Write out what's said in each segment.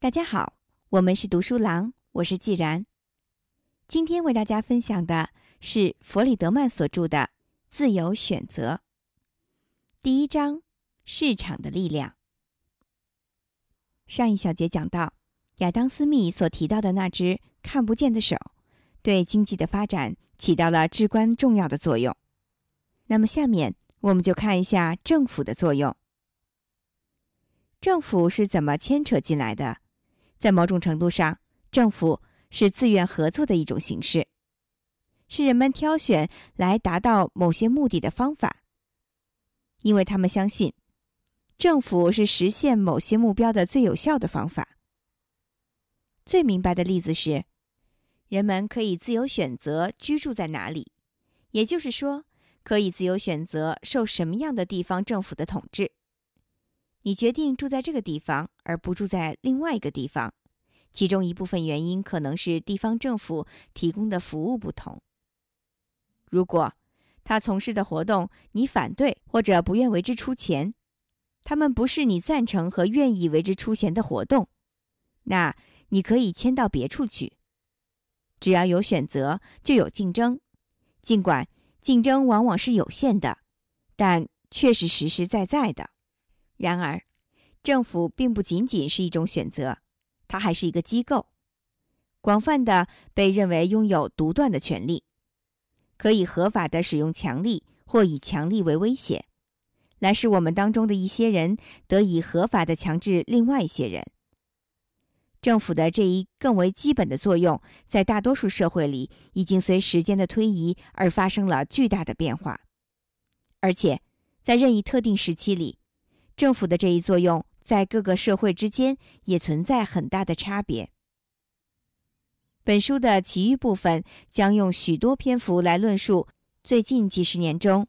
大家好，我们是读书郎，我是既然。今天为大家分享的是弗里德曼所著的《自由选择》第一章：市场的力量。上一小节讲到，亚当·斯密所提到的那只看不见的手，对经济的发展起到了至关重要的作用。那么，下面我们就看一下政府的作用。政府是怎么牵扯进来的？在某种程度上，政府是自愿合作的一种形式，是人们挑选来达到某些目的的方法，因为他们相信，政府是实现某些目标的最有效的方法。最明白的例子是，人们可以自由选择居住在哪里，也就是说，可以自由选择受什么样的地方政府的统治。你决定住在这个地方，而不住在另外一个地方，其中一部分原因可能是地方政府提供的服务不同。如果他从事的活动你反对或者不愿为之出钱，他们不是你赞成和愿意为之出钱的活动，那你可以迁到别处去。只要有选择，就有竞争，尽管竞争往往是有限的，但却是实实在在的。然而，政府并不仅仅是一种选择，它还是一个机构，广泛的被认为拥有独断的权利，可以合法的使用强力或以强力为威胁，来使我们当中的一些人得以合法的强制另外一些人。政府的这一更为基本的作用，在大多数社会里已经随时间的推移而发生了巨大的变化，而且在任意特定时期里。政府的这一作用在各个社会之间也存在很大的差别。本书的其余部分将用许多篇幅来论述最近几十年中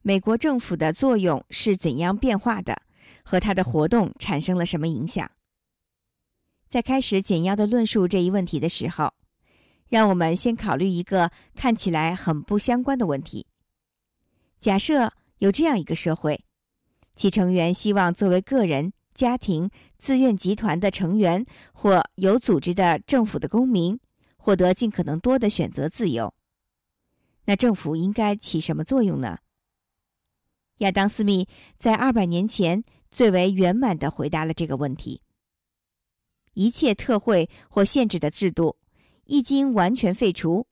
美国政府的作用是怎样变化的，和它的活动产生了什么影响。在开始简要的论述这一问题的时候，让我们先考虑一个看起来很不相关的问题：假设有这样一个社会。其成员希望作为个人、家庭、自愿集团的成员或有组织的政府的公民，获得尽可能多的选择自由。那政府应该起什么作用呢？亚当·斯密在二百年前最为圆满地回答了这个问题：一切特惠或限制的制度一经完全废除，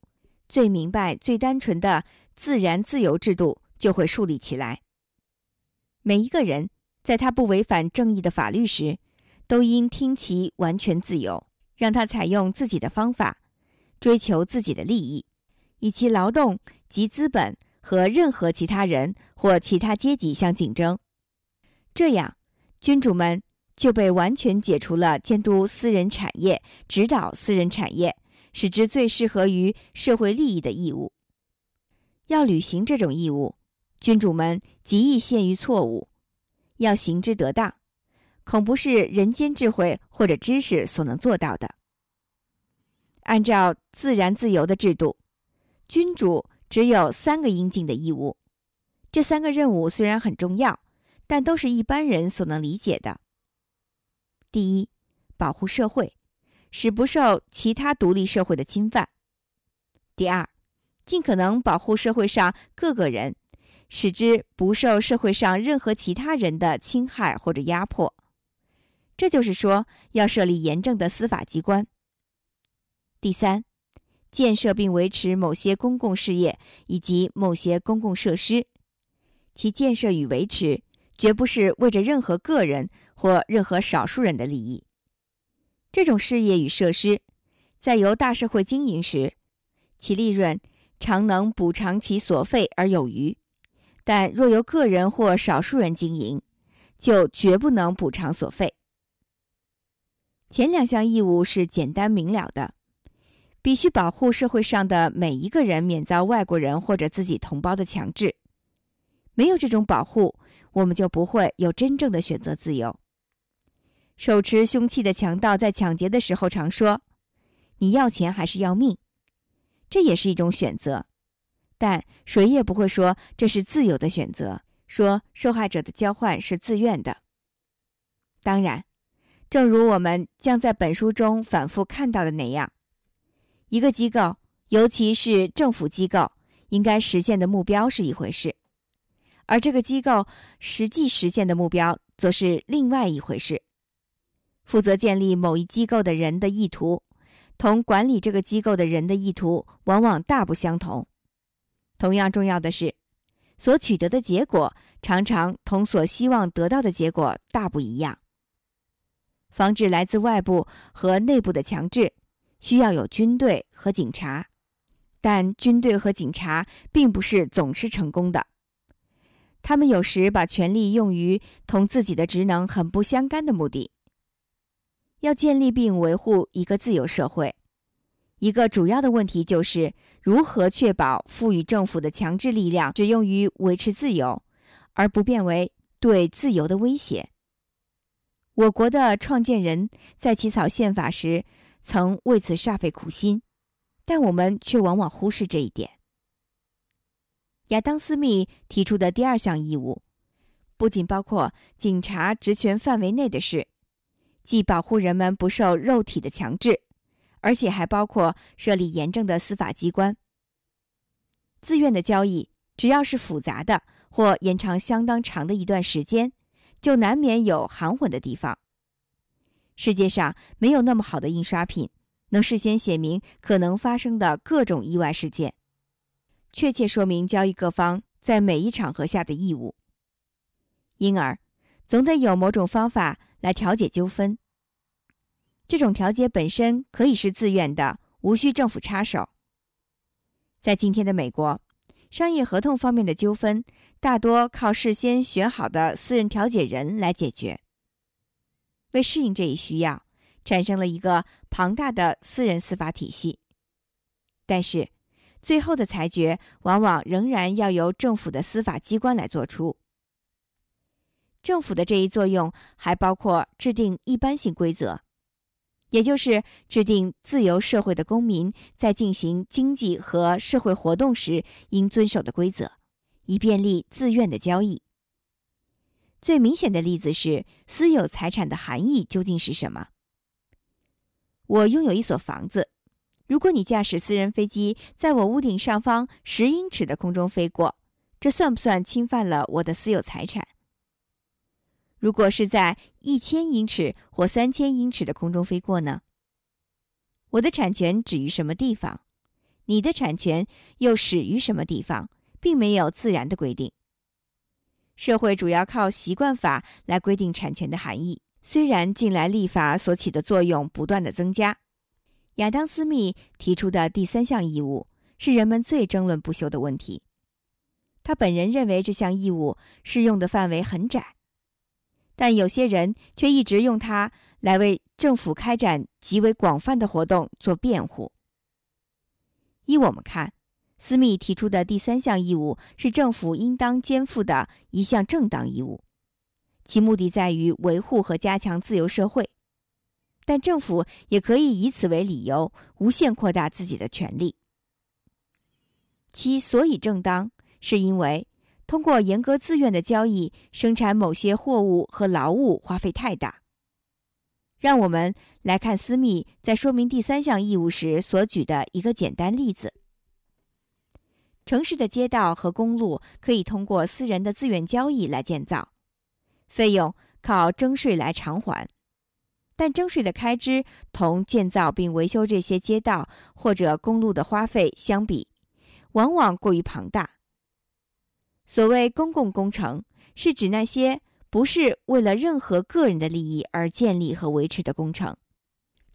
最明白、最单纯的自然自由制度就会树立起来。每一个人，在他不违反正义的法律时，都应听其完全自由，让他采用自己的方法，追求自己的利益，以其劳动及资本和任何其他人或其他阶级相竞争。这样，君主们就被完全解除了监督私人产业、指导私人产业，使之最适合于社会利益的义务。要履行这种义务。君主们极易陷于错误，要行之得当，恐不是人间智慧或者知识所能做到的。按照自然自由的制度，君主只有三个应尽的义务。这三个任务虽然很重要，但都是一般人所能理解的。第一，保护社会，使不受其他独立社会的侵犯；第二，尽可能保护社会上各个人。使之不受社会上任何其他人的侵害或者压迫，这就是说，要设立严正的司法机关。第三，建设并维持某些公共事业以及某些公共设施，其建设与维持绝不是为着任何个人或任何少数人的利益。这种事业与设施，在由大社会经营时，其利润常能补偿其所费而有余。但若由个人或少数人经营，就绝不能补偿所费。前两项义务是简单明了的，必须保护社会上的每一个人免遭外国人或者自己同胞的强制。没有这种保护，我们就不会有真正的选择自由。手持凶器的强盗在抢劫的时候常说：“你要钱还是要命？”这也是一种选择。但谁也不会说这是自由的选择，说受害者的交换是自愿的。当然，正如我们将在本书中反复看到的那样，一个机构，尤其是政府机构，应该实现的目标是一回事，而这个机构实际实现的目标则是另外一回事。负责建立某一机构的人的意图，同管理这个机构的人的意图往往大不相同。同样重要的是，所取得的结果常常同所希望得到的结果大不一样。防止来自外部和内部的强制，需要有军队和警察，但军队和警察并不是总是成功的。他们有时把权力用于同自己的职能很不相干的目的。要建立并维护一个自由社会，一个主要的问题就是如何确保赋予政府的强制力量只用于维持自由，而不变为对自由的威胁。我国的创建人在起草宪法时曾为此煞费苦心，但我们却往往忽视这一点。亚当·斯密提出的第二项义务，不仅包括警察职权范围内的事，即保护人们不受肉体的强制，而且还包括设立严正的司法机关。自愿的交易，只要是复杂的或延长相当长的一段时间。就难免有含混的地方。世界上没有那么好的印刷品，能事先写明可能发生的各种意外事件，确切说明交易各方在每一场合下的义务。因而，总得有某种方法来调解纠纷。这种调解本身可以是自愿的，无需政府插手。在今天的美国。商业合同方面的纠纷，大多靠事先选好的私人调解人来解决。为适应这一需要，产生了一个庞大的私人司法体系。但是，最后的裁决往往仍然要由政府的司法机关来做出。政府的这一作用还包括制定一般性规则。也就是制定自由社会的公民在进行经济和社会活动时应遵守的规则，以便利自愿的交易。最明显的例子是私有财产的含义究竟是什么？我拥有一所房子，如果你驾驶私人飞机在我屋顶上方十英尺的空中飞过，这算不算侵犯了我的私有财产？如果是在一千英尺或三千英尺的空中飞过呢？我的产权止于什么地方？你的产权又始于什么地方？并没有自然的规定。社会主要靠习惯法来规定产权的含义。虽然近来立法所起的作用不断的增加，亚当·斯密提出的第三项义务是人们最争论不休的问题。他本人认为这项义务适用的范围很窄。但有些人却一直用它来为政府开展极为广泛的活动做辩护。依我们看，斯密提出的第三项义务是政府应当肩负的一项正当义务，其目的在于维护和加强自由社会。但政府也可以以此为理由，无限扩大自己的权利。其所以正当，是因为。通过严格自愿的交易生产某些货物和劳务花费太大。让我们来看斯密在说明第三项义务时所举的一个简单例子：城市的街道和公路可以通过私人的自愿交易来建造，费用靠征税来偿还，但征税的开支同建造并维修这些街道或者公路的花费相比，往往过于庞大。所谓公共工程，是指那些不是为了任何个人的利益而建立和维持的工程，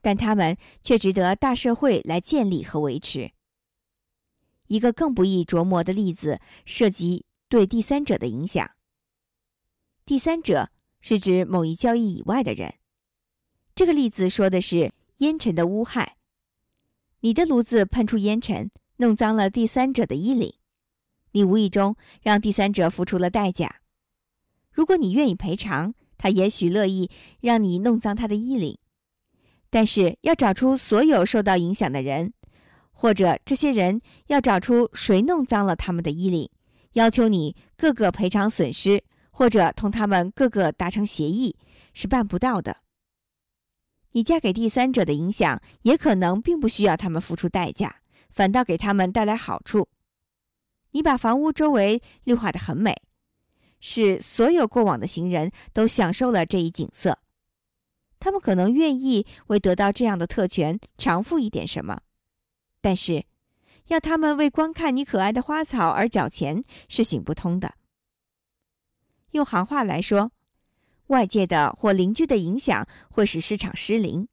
但他们却值得大社会来建立和维持。一个更不易琢磨的例子涉及对第三者的影响。第三者是指某一交易以外的人。这个例子说的是烟尘的污害。你的炉子喷出烟尘，弄脏了第三者的衣领。你无意中让第三者付出了代价。如果你愿意赔偿，他也许乐意让你弄脏他的衣领。但是要找出所有受到影响的人，或者这些人要找出谁弄脏了他们的衣领，要求你各个赔偿损失，或者同他们各个达成协议，是办不到的。你嫁给第三者的影响，也可能并不需要他们付出代价，反倒给他们带来好处。你把房屋周围绿化的很美，使所有过往的行人都享受了这一景色。他们可能愿意为得到这样的特权偿付一点什么，但是要他们为观看你可爱的花草而缴钱是行不通的。用行话来说，外界的或邻居的影响会使市场失灵，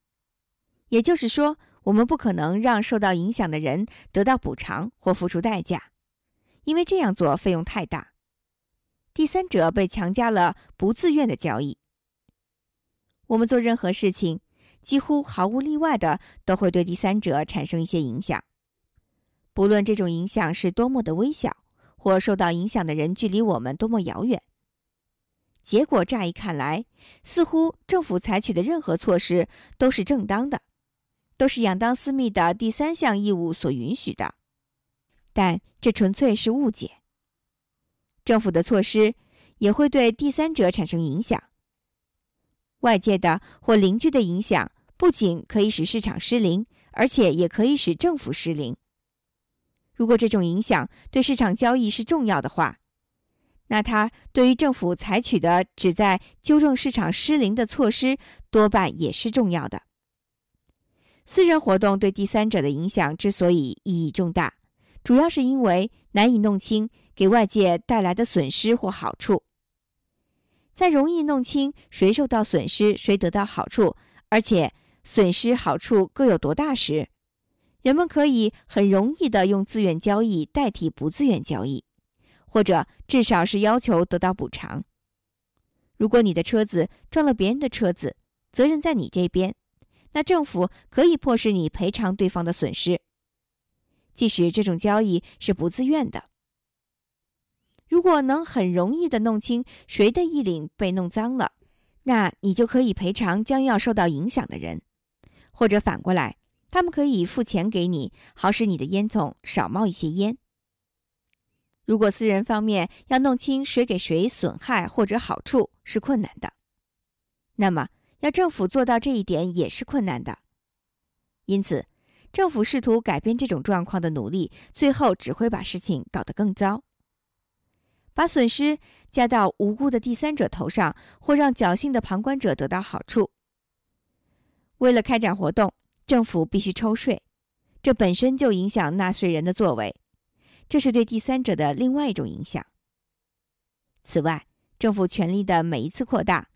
也就是说，我们不可能让受到影响的人得到补偿或付出代价，因为这样做费用太大。第三者被强加了不自愿的交易。我们做任何事情，几乎毫无例外的都会对第三者产生一些影响，不论这种影响是多么的微小，或受到影响的人距离我们多么遥远。结果乍一看来，似乎政府采取的任何措施都是正当的，都是亚当·斯密的第三项义务所允许的，但这纯粹是误解。政府的措施也会对第三者产生影响。外界的或邻居的影响不仅可以使市场失灵，而且也可以使政府失灵。如果这种影响对市场交易是重要的话，那它对于政府采取的旨在纠正市场失灵的措施多半也是重要的。私人活动对第三者的影响之所以意义重大，主要是因为难以弄清给外界带来的损失或好处。在容易弄清谁受到损失，谁得到好处，而且损失好处各有多大时，人们可以很容易的用自愿交易代替不自愿交易，或者至少是要求得到补偿。如果你的车子撞了别人的车子，责任在你这边，那政府可以迫使你赔偿对方的损失，即使这种交易是不自愿的。如果能很容易的弄清谁的衣领被弄脏了，那你就可以赔偿将要受到影响的人，或者反过来，他们可以付钱给你，好使你的烟囱少冒一些烟。如果私人方面要弄清谁给谁损害或者好处是困难的，那么要政府做到这一点也是困难的。因此，政府试图改变这种状况的努力，最后只会把事情搞得更糟。把损失加到无辜的第三者头上，或让侥幸的旁观者得到好处。为了开展活动，政府必须抽税，这本身就影响纳税人的作为，这是对第三者的另外一种影响。此外，政府权力的每一次扩大，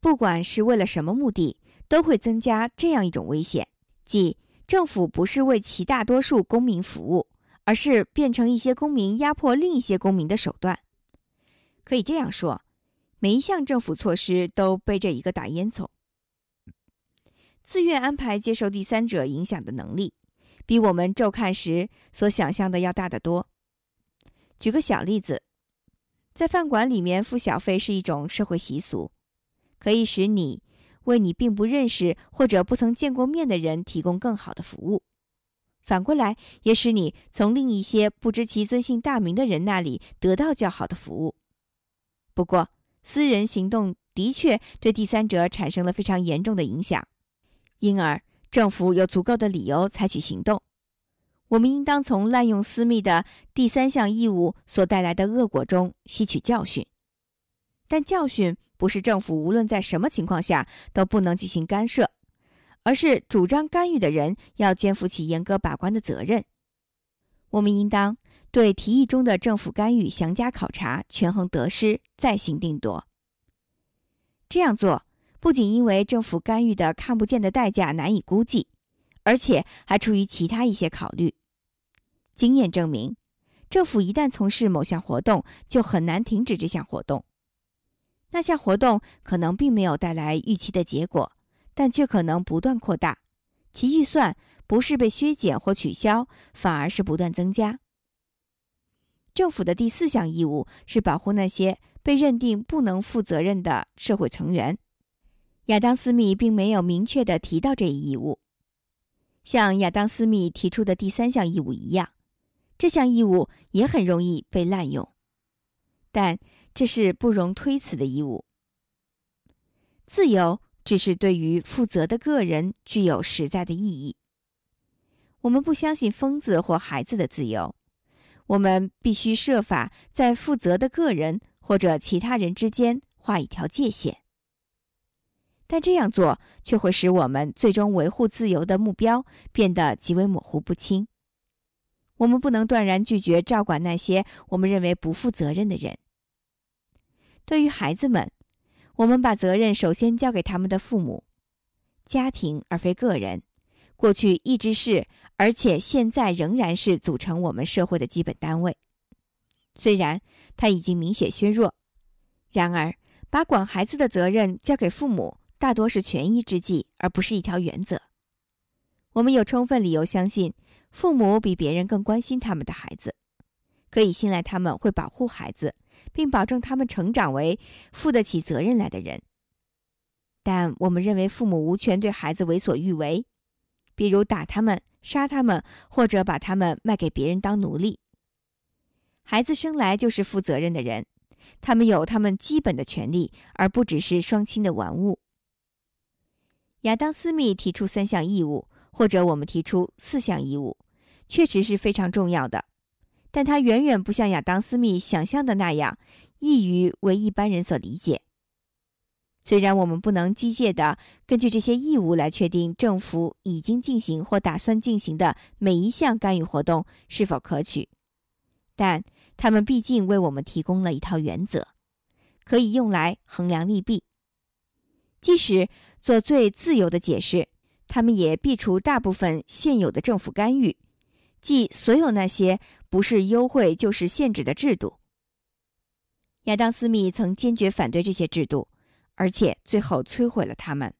不管是为了什么目的，都会增加这样一种危险：即政府不是为其大多数公民服务，而是变成一些公民压迫另一些公民的手段。可以这样说，每一项政府措施都背着一个大烟囱。自愿安排接受第三者影响的能力，比我们骤看时所想象的要大得多。举个小例子，在饭馆里面付小费是一种社会习俗，可以使你为你并不认识或者不曾见过面的人提供更好的服务。反过来，也使你从另一些不知其尊姓大名的人那里得到较好的服务。不过，私人行动的确对第三者产生了非常严重的影响，因而政府有足够的理由采取行动。我们应当从滥用私密的第三项义务所带来的恶果中吸取教训。但教训不是政府无论在什么情况下都不能进行干涉，而是主张干预的人要肩负起严格把关的责任。我们应当。对提议中的政府干预详加考察，权衡得失，再行定夺。这样做不仅因为政府干预的看不见的代价难以估计，而且还出于其他一些考虑。经验证明，政府一旦从事某项活动，就很难停止这项活动。那项活动可能并没有带来预期的结果，但却可能不断扩大，其预算不是被削减或取消，反而是不断增加。政府的第四项义务是保护那些被认定不能负责任的社会成员。亚当·斯密并没有明确的提到这一义务，像亚当·斯密提出的第三项义务一样，这项义务也很容易被滥用。但这是不容推辞的义务。自由只是对于负责的个人具有实在的意义。我们不相信疯子或孩子的自由，我们必须设法在负责的个人或者其他人之间画一条界限。但这样做却会使我们最终维护自由的目标变得极为模糊不清。我们不能断然拒绝照管那些我们认为不负责任的人。对于孩子们，我们把责任首先交给他们的父母、家庭，而非个人。过去一直是，而且现在仍然是组成我们社会的基本单位。虽然它已经明显削弱，然而把管孩子的责任交给父母。大多是权宜之计，而不是一条原则。我们有充分理由相信，父母比别人更关心他们的孩子，可以信赖他们会保护孩子，并保证他们成长为负得起责任来的人。但我们认为父母无权对孩子为所欲为，比如打他们、杀他们，或者把他们卖给别人当奴隶。孩子生来就是负责任的人，他们有他们基本的权利，而不只是双亲的玩物。亚当·斯密提出三项义务，或者我们提出四项义务，确实是非常重要的，但它远远不像亚当·斯密想象的那样易于为一般人所理解。虽然我们不能机械地根据这些义务来确定政府已经进行或打算进行的每一项干预活动是否可取，但他们毕竟为我们提供了一套原则，可以用来衡量利弊，即使。做最自由的解释，他们也避除大部分现有的政府干预，即所有那些不是优惠就是限制的制度。亚当·斯密曾坚决反对这些制度，而且最后摧毁了他们。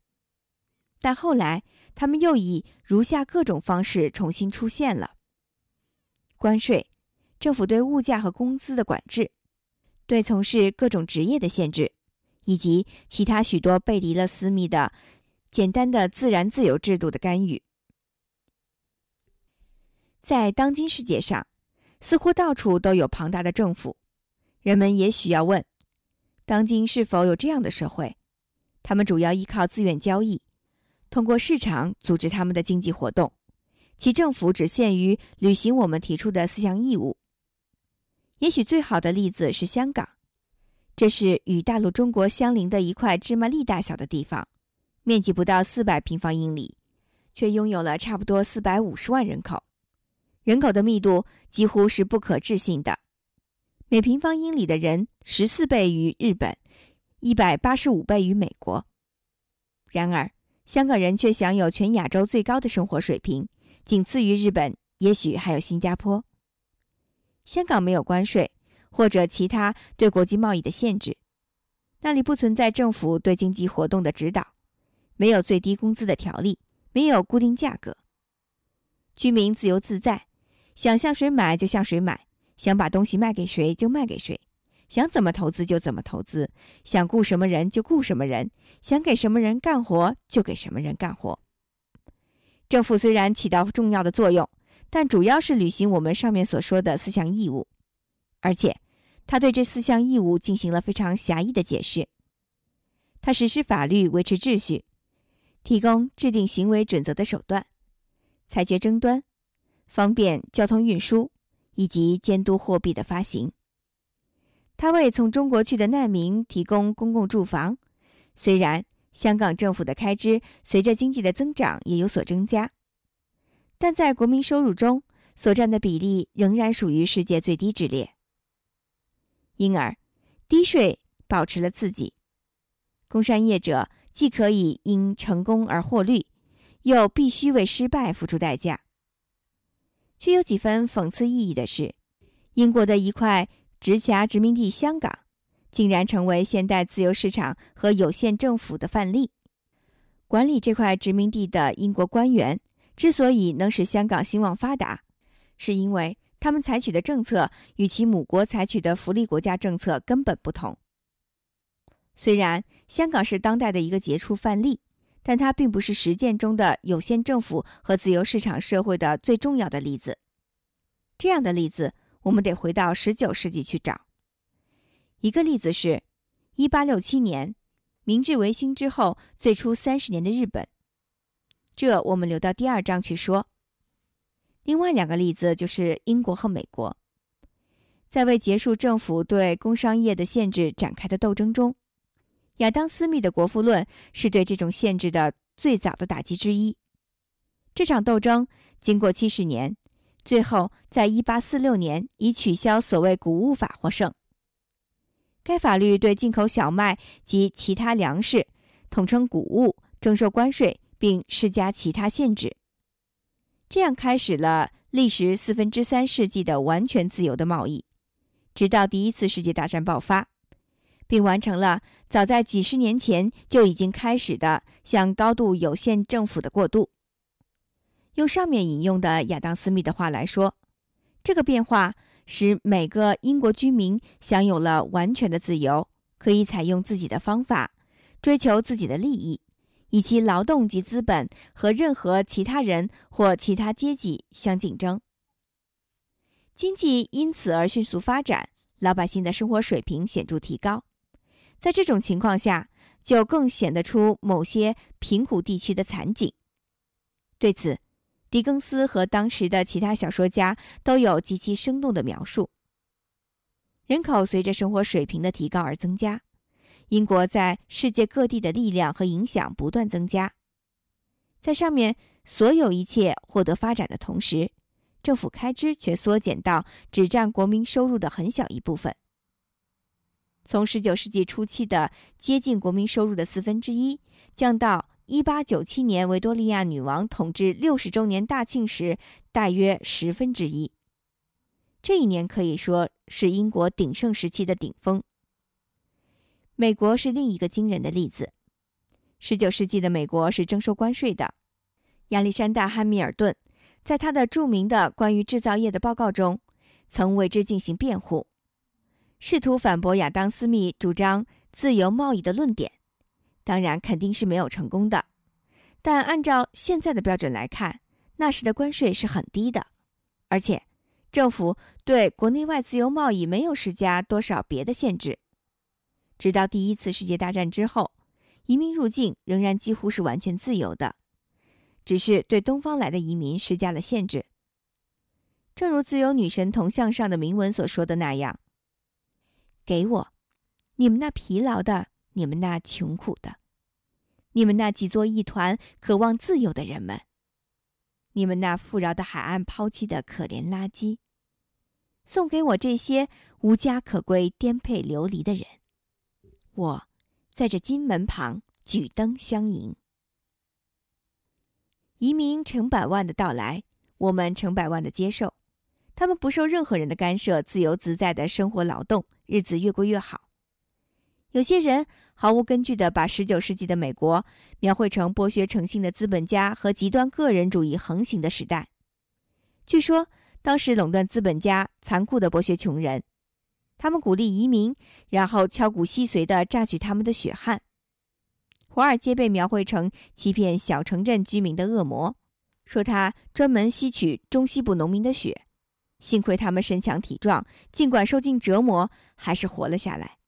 但后来，他们又以如下各种方式重新出现了：关税、政府对物价和工资的管制、对从事各种职业的限制。以及其他许多背离了私密的简单的自然自由制度的干预，在当今世界上，似乎到处都有庞大的政府。人们也许要问：当今是否有这样的社会？他们主要依靠自愿交易，通过市场组织他们的经济活动，其政府只限于履行我们提出的四项义务。也许最好的例子是香港。这是与大陆中国相邻的一块芝麻粒大小的地方，面积不到四百平方英里，却拥有了差不多四百五十万人口，人口的密度几乎是不可置信的，每平方英里的人十四倍于日本，一百八十五倍于美国。然而，香港人却享有全亚洲最高的生活水平，仅次于日本，也许还有新加坡。香港没有关税。或者其他对国际贸易的限制，那里不存在政府对经济活动的指导，没有最低工资的条例，没有固定价格，居民自由自在，想向谁买就向谁买，想把东西卖给谁就卖给谁，想怎么投资就怎么投资，想雇什么人就雇什么人，想给什么人干活就给什么人干活。政府虽然起到重要的作用，但主要是履行我们上面所说的四项义务。而且，他对这四项义务进行了非常狭义的解释。他实施法律维持秩序，提供制定行为准则的手段，裁决争端，方便交通运输，以及监督货币的发行。他为从中国去的难民提供公共住房。虽然香港政府的开支随着经济的增长也有所增加，但在国民收入中所占的比例仍然属于世界最低之列。因而，低税保持了刺激。工商业者既可以因成功而获利，又必须为失败付出代价。具有几分讽刺意义的是，英国的一块直辖殖民地香港，竟然成为现代自由市场和有限政府的范例。管理这块殖民地的英国官员之所以能使香港兴旺发达，是因为。他们采取的政策与其母国采取的福利国家政策根本不同。虽然香港是当代的一个杰出范例，但它并不是实践中的有限政府和自由市场社会的最重要的例子。这样的例子，我们得回到19世纪去找。一个例子是，1867年，明治维新之后最初三十年的日本。这我们留到第二章去说。另外两个例子就是英国和美国，在为结束政府对工商业的限制展开的斗争中，亚当·斯密的《国富论》是对这种限制的最早的打击之一。这场斗争经过七十年，最后在一八四六年以取消所谓谷物法获胜。该法律对进口小麦及其他粮食（统称谷物）征收关税，并施加其他限制。这样开始了历时四分之三世纪的完全自由的贸易，直到第一次世界大战爆发，并完成了早在几十年前就已经开始的向高度有限政府的过渡。用上面引用的亚当·斯密的话来说，这个变化。使每个英国居民享有了完全的自由，可以采用自己的方法，追求自己的利益，以其劳动及资本和任何其他人或其他阶级相竞争。经济因此而迅速发展，老百姓的生活水平显著提高。在这种情况下，就更显得出某些贫苦地区的惨景。对此。狄更斯和当时的其他小说家都有极其生动的描述。人口随着生活水平的提高而增加，英国在世界各地的力量和影响不断增加。在上面所有一切获得发展的同时，政府开支却缩减到只占国民收入的很小一部分。从19世纪初期的接近国民收入的四分之一，降到。一八九七年，维多利亚女王统治六十周年大庆时，大约十分之一。这一年可以说是英国鼎盛时期的顶峰。美国是另一个惊人的例子。十九世纪的美国是征收关税的。亚历山大·汉密尔顿在他的著名的关于制造业的报告中，曾为之进行辩护，试图反驳亚当·斯密主张自由贸易的论点。当然肯定是没有成功的，但按照现在的标准来看，那时的关税是很低的，而且政府对国内外自由贸易没有施加多少别的限制。直到第一次世界大战之后，移民入境仍然几乎是完全自由的，只是对东方来的移民施加了限制。正如自由女神铜像上的铭文所说的那样：“给我，你们那疲劳的。”你们那穷苦的，你们那挤作一团、渴望自由的人们，你们那富饶的海岸抛弃的可怜垃圾，送给我这些无家可归、颠沛流离的人，我在这金门旁举灯相迎。移民成百万的到来，我们成百万的接受，他们不受任何人的干涉，自由自在的生活劳动，日子越过越好。有些人。毫无根据地把十九世纪的美国描绘成剥削诚信的资本家和极端个人主义横行的时代。据说，当时垄断资本家残酷地剥削穷人，他们鼓励移民，然后敲骨吸髓地榨取他们的血汗。华尔街被描绘成欺骗小城镇居民的恶魔，说他专门吸取中西部农民的血。幸亏他们身强体壮，尽管受尽折磨，还是活了下来。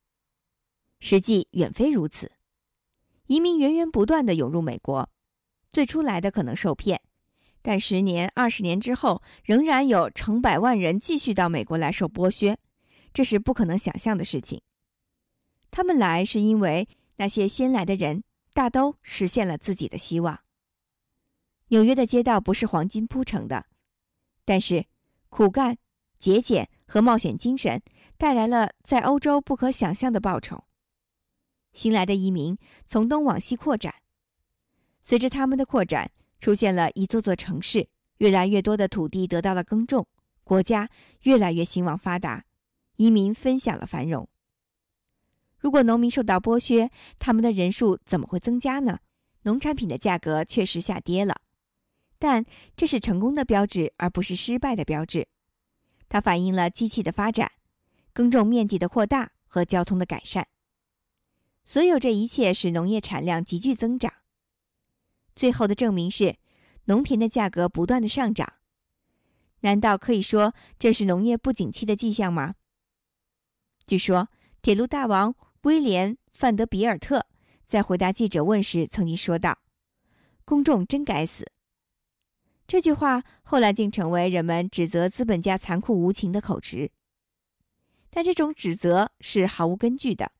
实际远非如此，移民源源不断地涌入美国，最初来的可能受骗，但十年、二十年之后，仍然有成百万人继续到美国来受剥削，这是不可能想象的事情。他们来是因为那些先来的人大都实现了自己的希望。纽约的街道不是黄金铺成的，但是苦干、节俭和冒险精神带来了在欧洲不可想象的报酬。新来的移民从东往西扩展，随着他们的扩展，出现了一座座城市，越来越多的土地得到了耕种，国家越来越兴旺发达，移民分享了繁荣。如果农民受到剥削，他们的人数怎么会增加呢？农产品的价格确实下跌了，但这是成功的标志，而不是失败的标志。它反映了机器的发展、耕种面积的扩大和交通的改善。所有这一切使农业产量急剧增长。最后的证明是，农田的价格不断的上涨。难道可以说这是农业不景气的迹象吗？据说，铁路大王威廉·范德比尔特在回答记者问时曾经说道：“公众真该死。”这句话后来竟成为人们指责资本家残酷无情的口实。但这种指责是毫无根据的。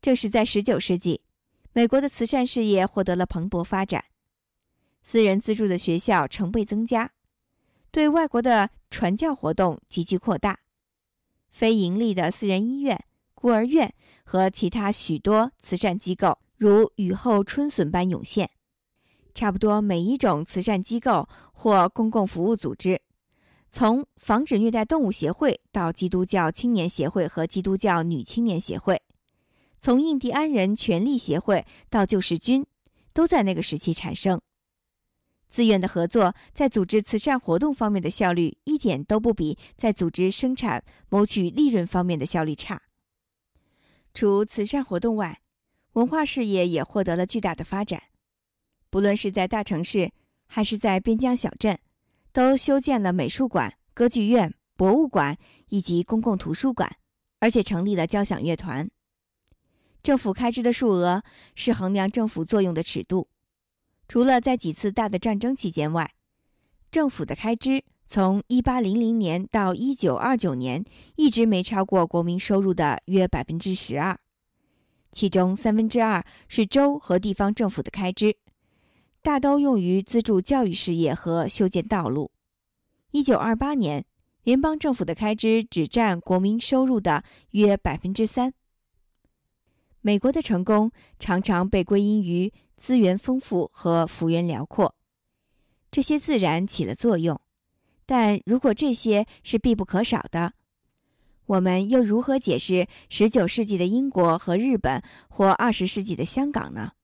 正是在19世纪，美国的慈善事业获得了蓬勃发展，私人资助的学校成倍增加，对外国的传教活动急剧扩大，非盈利的私人医院、孤儿院和其他许多慈善机构如雨后春笋般涌现。差不多每一种慈善机构或公共服务组织。从防止虐待动物协会到基督教青年协会和基督教女青年协会，从印第安人权利协会到救世军，都在那个时期产生。自愿的合作在组织慈善活动方面的效率一点都不比在组织生产谋取利润方面的效率差。除慈善活动外，文化事业也获得了巨大的发展，不论是在大城市还是在边疆小镇。都修建了美术馆、歌剧院、博物馆以及公共图书馆，而且成立了交响乐团。政府开支的数额是衡量政府作用的尺度。除了在几次大的战争期间外，政府的开支从1800年到1929年一直没超过国民收入的约百分之十二，其中三分之二是州和地方政府的开支。大都用于资助教育事业和修建道路。一九二八年，联邦政府的开支只占国民收入的约百分之三。美国的成功常常被归因于资源丰富和幅员辽阔，这些自然起了作用。但如果这些是必不可少的，我们又如何解释十九世纪的英国和日本，或二十世纪的香港呢？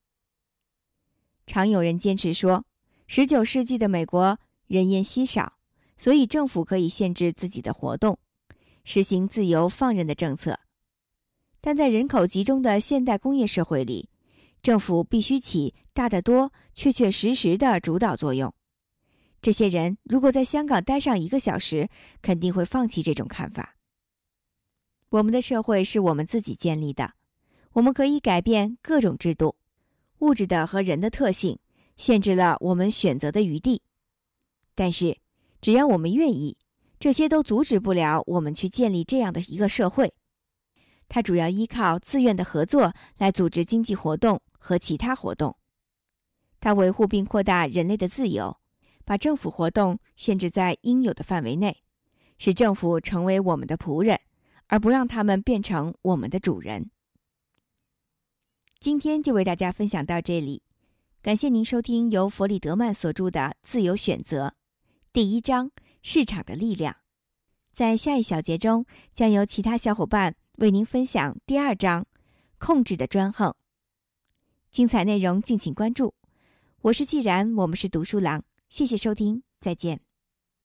常有人坚持说，十九世纪的美国人烟稀少，所以政府可以限制自己的活动，实行自由放任的政策。但在人口集中的现代工业社会里，政府必须起大得多、确确实实的主导作用。这些人如果在香港待上一个小时，肯定会放弃这种看法。我们的社会是我们自己建立的，我们可以改变各种制度。物质的和人的特性限制了我们选择的余地，但是只要我们愿意，这些都阻止不了我们去建立这样的一个社会。它主要依靠自愿的合作来组织经济活动和其他活动。它维护并扩大人类的自由，把政府活动限制在应有的范围内，使政府成为我们的仆人，而不让他们变成我们的主人。今天就为大家分享到这里，感谢您收听由弗里德曼所著的《自由选择》第一章“市场的力量”。在下一小节中，将由其他小伙伴为您分享第二章“控制的专横”。精彩内容敬请关注。我是既然，我们是读书郎，谢谢收听，再见。